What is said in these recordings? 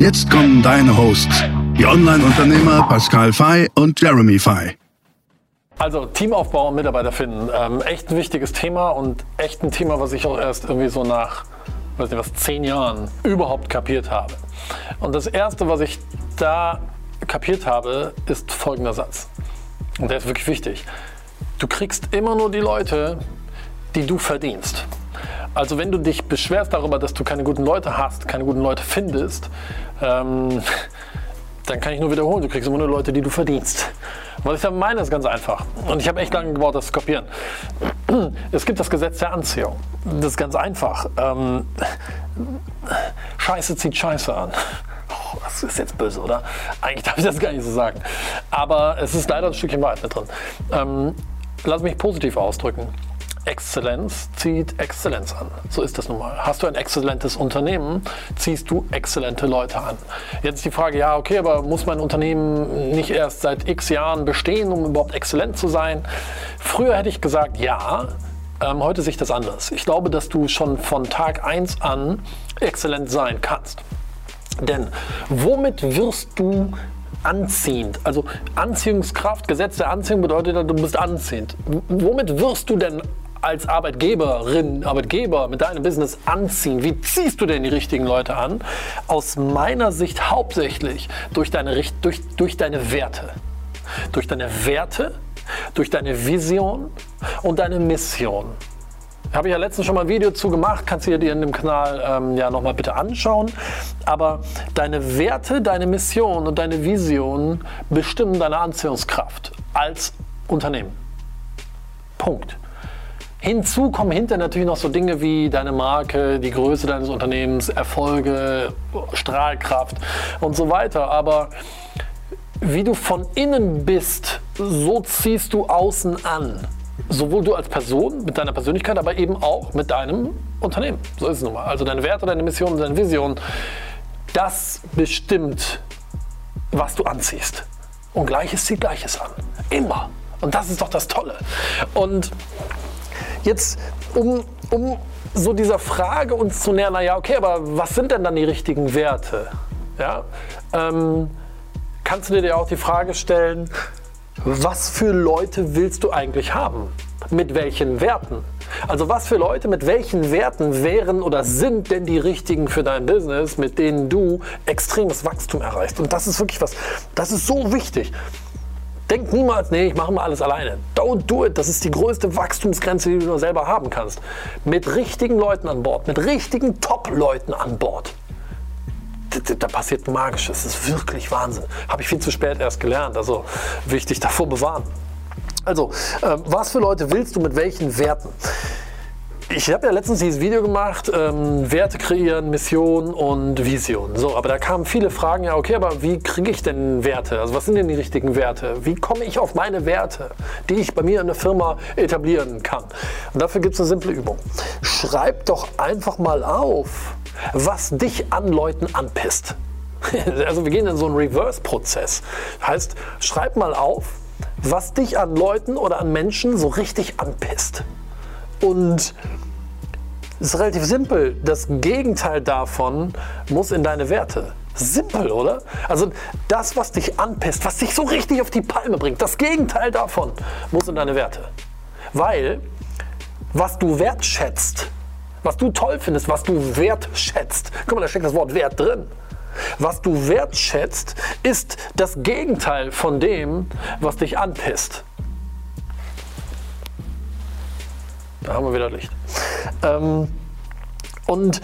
Jetzt kommen deine Hosts, die Online-Unternehmer Pascal Fay und Jeremy Fay. Also Teamaufbau und Mitarbeiter finden, ähm, echt ein wichtiges Thema und echt ein Thema, was ich auch erst irgendwie so nach, weiß nicht was, zehn Jahren überhaupt kapiert habe. Und das Erste, was ich da kapiert habe, ist folgender Satz. Und der ist wirklich wichtig. Du kriegst immer nur die Leute, die du verdienst. Also wenn du dich beschwerst darüber, dass du keine guten Leute hast, keine guten Leute findest, ähm, dann kann ich nur wiederholen, du kriegst immer nur Leute, die du verdienst. Was ich dann meine, ist ganz einfach. Und ich habe echt lange gebraucht, das zu kopieren. Es gibt das Gesetz der Anziehung. Das ist ganz einfach. Ähm, Scheiße zieht Scheiße an. Oh, das ist jetzt böse, oder? Eigentlich darf ich das gar nicht so sagen. Aber es ist leider ein Stückchen Wahrheit mit drin. Ähm, lass mich positiv ausdrücken. Exzellenz zieht Exzellenz an. So ist das nun mal. Hast du ein exzellentes Unternehmen, ziehst du exzellente Leute an. Jetzt die Frage, ja, okay, aber muss mein Unternehmen nicht erst seit x Jahren bestehen, um überhaupt exzellent zu sein? Früher hätte ich gesagt, ja. Ähm, heute sehe ich das anders. Ich glaube, dass du schon von Tag 1 an exzellent sein kannst. Denn womit wirst du anziehend. Also Anziehungskraft, Gesetz der Anziehung bedeutet, du bist anziehend. Womit wirst du denn als Arbeitgeberin, Arbeitgeber mit deinem Business anziehen? Wie ziehst du denn die richtigen Leute an? Aus meiner Sicht hauptsächlich durch deine, durch, durch deine Werte. Durch deine Werte, durch deine Vision und deine Mission. Habe ich ja letztens schon mal ein Video zu gemacht, kannst du dir in dem Kanal ähm, ja nochmal bitte anschauen. Aber deine Werte, deine Mission und deine Vision bestimmen deine Anziehungskraft als Unternehmen. Punkt. Hinzu kommen hinter natürlich noch so Dinge wie deine Marke, die Größe deines Unternehmens, Erfolge, Strahlkraft und so weiter. Aber wie du von innen bist, so ziehst du außen an. Sowohl du als Person mit deiner Persönlichkeit, aber eben auch mit deinem Unternehmen. So ist es nun mal. Also deine Werte, deine Mission, deine Vision, das bestimmt, was du anziehst. Und Gleiches zieht Gleiches an. Immer. Und das ist doch das Tolle. Und Jetzt, um, um so dieser Frage uns zu nähern, naja, okay, aber was sind denn dann die richtigen Werte? Ja, ähm, kannst du dir auch die Frage stellen, was für Leute willst du eigentlich haben? Mit welchen Werten? Also was für Leute mit welchen Werten wären oder sind denn die richtigen für dein Business, mit denen du extremes Wachstum erreichst? Und das ist wirklich was, das ist so wichtig. Denk niemals, nee, ich mache mal alles alleine. Don't do it. Das ist die größte Wachstumsgrenze, die du nur selber haben kannst. Mit richtigen Leuten an Bord, mit richtigen Top-Leuten an Bord. Da, passiert Magisches. Das ist wirklich Wahnsinn. Habe ich viel zu spät erst gelernt. Also wichtig davor bewahren. Also, äh, was für Leute willst du mit welchen Werten? Ich habe ja letztens dieses Video gemacht, ähm, Werte kreieren, Mission und Vision. So, aber da kamen viele Fragen, ja, okay, aber wie kriege ich denn Werte? Also was sind denn die richtigen Werte? Wie komme ich auf meine Werte, die ich bei mir in der Firma etablieren kann? Und dafür gibt es eine simple Übung. Schreib doch einfach mal auf, was dich an Leuten anpisst. Also wir gehen in so einen Reverse-Prozess. Heißt, schreib mal auf, was dich an Leuten oder an Menschen so richtig anpisst. Und ist relativ simpel. Das Gegenteil davon muss in deine Werte. Simpel, oder? Also das, was dich anpisst, was dich so richtig auf die Palme bringt, das Gegenteil davon muss in deine Werte. Weil was du wertschätzt, was du toll findest, was du wertschätzt, guck mal, da steckt das Wort Wert drin. Was du wertschätzt, ist das Gegenteil von dem, was dich anpisst. Da haben wir wieder Licht. Ähm, und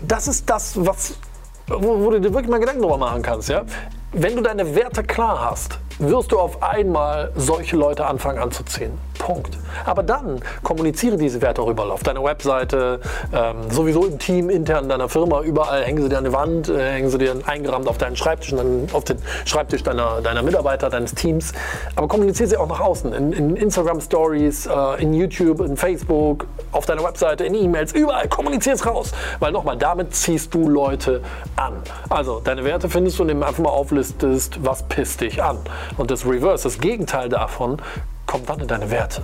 das ist das, was, wo, wo, du dir wirklich mal Gedanken drüber machen kannst. Ja? Wenn du deine Werte klar hast, wirst du auf einmal solche Leute anfangen anzuziehen. Punkt. Aber dann kommuniziere diese Werte auch überall auf deiner Webseite, ähm, sowieso im Team, intern deiner Firma, überall hängen sie dir an die Wand, äh, hängen sie dir eingerahmt auf deinen Schreibtisch, dann auf den Schreibtisch deiner, deiner Mitarbeiter, deines Teams. Aber kommuniziere sie auch nach außen, in, in Instagram Stories, äh, in YouTube, in Facebook, auf deiner Webseite, in E-Mails, überall kommuniziere es raus. Weil nochmal, damit ziehst du Leute an. Also deine Werte findest du, indem du einfach mal auflistest, was pisst dich an. Und das Reverse, das Gegenteil davon, kommt dann in deine Werte.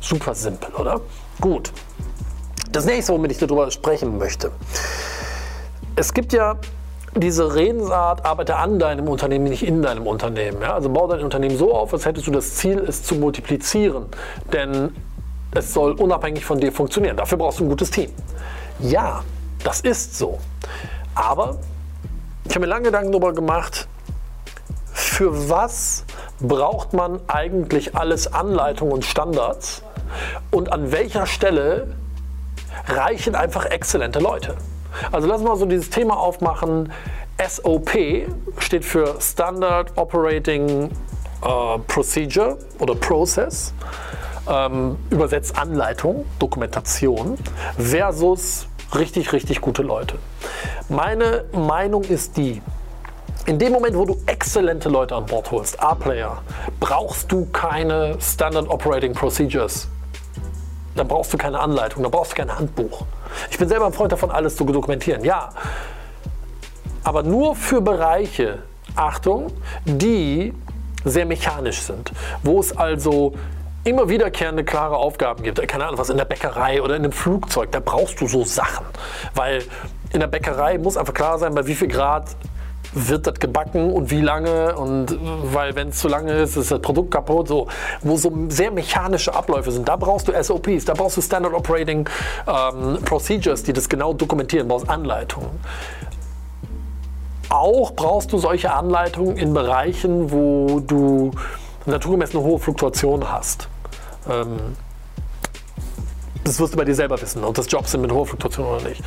Super simpel, oder? Gut. Das nächste, womit ich darüber sprechen möchte. Es gibt ja diese Redensart, arbeite an deinem Unternehmen, nicht in deinem Unternehmen. Ja? Also bau dein Unternehmen so auf, als hättest du das Ziel, es zu multiplizieren. Denn es soll unabhängig von dir funktionieren. Dafür brauchst du ein gutes Team. Ja, das ist so. Aber ich habe mir lange Gedanken darüber gemacht, für was braucht man eigentlich alles Anleitungen und Standards und an welcher Stelle reichen einfach exzellente Leute. Also lass mal so dieses Thema aufmachen. SOP steht für Standard Operating äh, Procedure oder Process. Ähm, übersetzt Anleitung, Dokumentation versus richtig, richtig gute Leute. Meine Meinung ist die, in dem Moment, wo du exzellente Leute an Bord holst, A-Player, brauchst du keine Standard Operating Procedures. Dann brauchst du keine Anleitung, dann brauchst du kein Handbuch. Ich bin selber ein Freund davon, alles zu dokumentieren, ja. Aber nur für Bereiche, Achtung, die sehr mechanisch sind, wo es also immer wiederkehrende klare Aufgaben gibt. Keine Ahnung, was in der Bäckerei oder in einem Flugzeug, da brauchst du so Sachen. Weil in der Bäckerei muss einfach klar sein, bei wie viel Grad wird das gebacken und wie lange und weil wenn es zu lange ist, ist das Produkt kaputt, so, wo so sehr mechanische Abläufe sind. Da brauchst du SOPs, da brauchst du Standard Operating ähm, Procedures, die das genau dokumentieren, brauchst Anleitungen. Auch brauchst du solche Anleitungen in Bereichen, wo du naturgemäß eine hohe Fluktuation hast. Ähm, das wirst du bei dir selber wissen, ob das Jobs sind mit hoher Fluktuation oder nicht.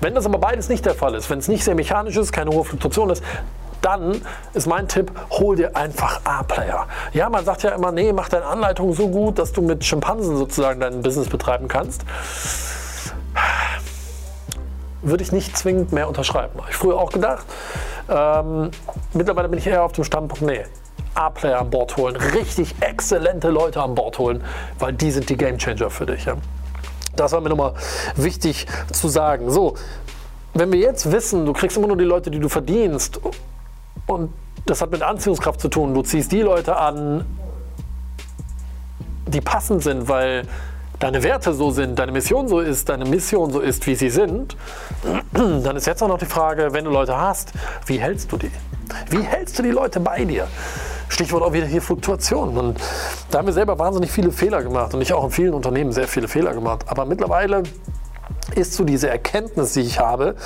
Wenn das aber beides nicht der Fall ist, wenn es nicht sehr mechanisch ist, keine hohe Fluktuation ist, dann ist mein Tipp, hol dir einfach A-Player. Ja, man sagt ja immer, nee, mach deine Anleitung so gut, dass du mit Schimpansen sozusagen dein Business betreiben kannst. Würde ich nicht zwingend mehr unterschreiben. Habe ich früher auch gedacht. Ähm, mittlerweile bin ich eher auf dem Standpunkt, nee, A-Player an Bord holen, richtig exzellente Leute an Bord holen, weil die sind die Gamechanger für dich. Ja? Das war mir nochmal wichtig zu sagen. So, wenn wir jetzt wissen, du kriegst immer nur die Leute, die du verdienst, und das hat mit Anziehungskraft zu tun, du ziehst die Leute an, die passend sind, weil deine Werte so sind, deine Mission so ist, deine Mission so ist, wie sie sind, dann ist jetzt auch noch die Frage, wenn du Leute hast, wie hältst du die? Wie hältst du die Leute bei dir? Stichwort auch wieder hier Fluktuation. Und da haben wir selber wahnsinnig viele Fehler gemacht und ich auch in vielen Unternehmen sehr viele Fehler gemacht. Aber mittlerweile ist so diese Erkenntnis, die ich habe,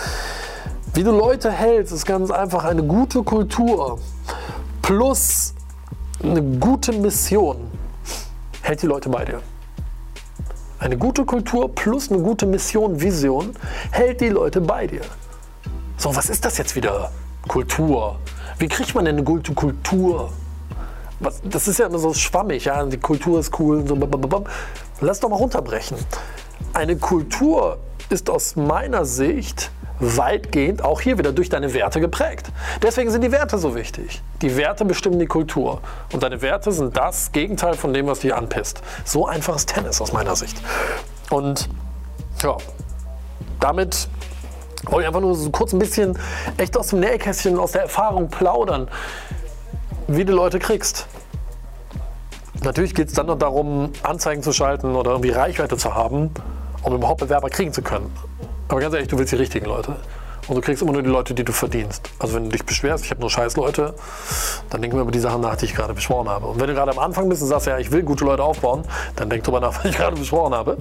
wie du Leute hältst, ist ganz einfach eine gute Kultur plus eine gute Mission hält die Leute bei dir. Eine gute Kultur plus eine gute Mission, Vision hält die Leute bei dir. So, was ist das jetzt wieder? Kultur. Wie kriegt man denn eine gute Kultur? Was, das ist ja immer so schwammig, ja, die Kultur ist cool und so. Lass doch mal runterbrechen. Eine Kultur ist aus meiner Sicht weitgehend auch hier wieder durch deine Werte geprägt. Deswegen sind die Werte so wichtig. Die Werte bestimmen die Kultur. Und deine Werte sind das Gegenteil von dem, was dich anpisst. So einfaches Tennis aus meiner Sicht. Und ja, damit wollte ich einfach nur so kurz ein bisschen echt aus dem Nähkästchen, aus der Erfahrung plaudern wie du Leute kriegst. Natürlich geht es dann noch darum, Anzeigen zu schalten oder irgendwie Reichweite zu haben, um überhaupt Bewerber kriegen zu können. Aber ganz ehrlich, du willst die richtigen Leute. Und du kriegst immer nur die Leute, die du verdienst. Also wenn du dich beschwerst, ich habe nur scheiß Leute, dann denk mir über die Sachen nach, die ich gerade beschworen habe. Und wenn du gerade am Anfang bist und sagst, ja, ich will gute Leute aufbauen, dann denk drüber nach, was ich gerade beschworen habe.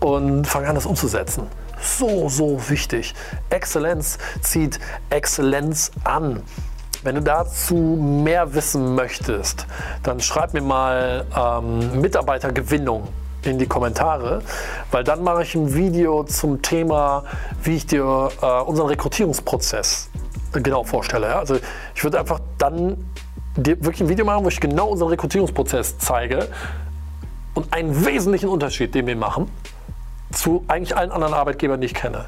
Und fang an, das umzusetzen. So, so wichtig. Exzellenz zieht Exzellenz an. Wenn du dazu mehr wissen möchtest, dann schreib mir mal ähm, Mitarbeitergewinnung in die Kommentare, weil dann mache ich ein Video zum Thema, wie ich dir äh, unseren Rekrutierungsprozess genau vorstelle. Ja? Also ich würde einfach dann wirklich ein Video machen, wo ich genau unseren Rekrutierungsprozess zeige, und einen wesentlichen Unterschied, den wir machen zu eigentlich allen anderen Arbeitgebern, die ich kenne.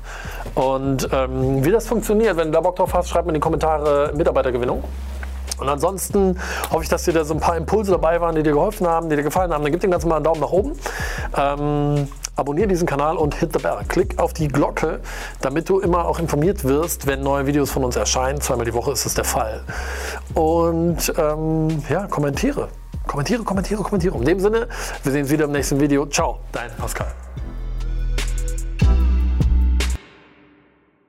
Und ähm, wie das funktioniert, wenn du da Bock drauf hast, schreib mir in die Kommentare Mitarbeitergewinnung. Und ansonsten hoffe ich, dass dir da so ein paar Impulse dabei waren, die dir geholfen haben, die dir gefallen haben. Dann gib dem Ganzen mal einen Daumen nach oben. Ähm, abonniere diesen Kanal und hit the bell. Klick auf die Glocke, damit du immer auch informiert wirst, wenn neue Videos von uns erscheinen. Zweimal die Woche ist es der Fall. Und ähm, ja, kommentiere. Kommentiere, kommentiere, kommentiere. In dem Sinne, wir sehen uns wieder im nächsten Video. Ciao, dein Pascal.